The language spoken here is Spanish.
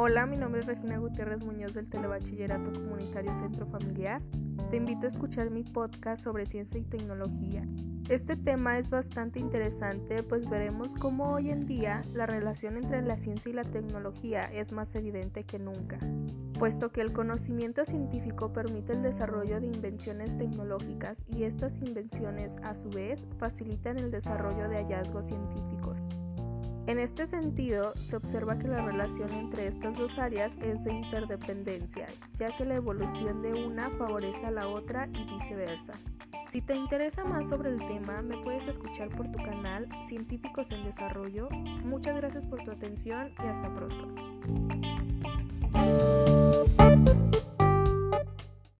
Hola, mi nombre es Regina Gutiérrez Muñoz del Telebachillerato Comunitario Centro Familiar. Te invito a escuchar mi podcast sobre ciencia y tecnología. Este tema es bastante interesante pues veremos cómo hoy en día la relación entre la ciencia y la tecnología es más evidente que nunca, puesto que el conocimiento científico permite el desarrollo de invenciones tecnológicas y estas invenciones a su vez facilitan el desarrollo de hallazgos científicos. En este sentido, se observa que la relación entre estas dos áreas es de interdependencia, ya que la evolución de una favorece a la otra y viceversa. Si te interesa más sobre el tema, me puedes escuchar por tu canal Científicos en Desarrollo. Muchas gracias por tu atención y hasta pronto.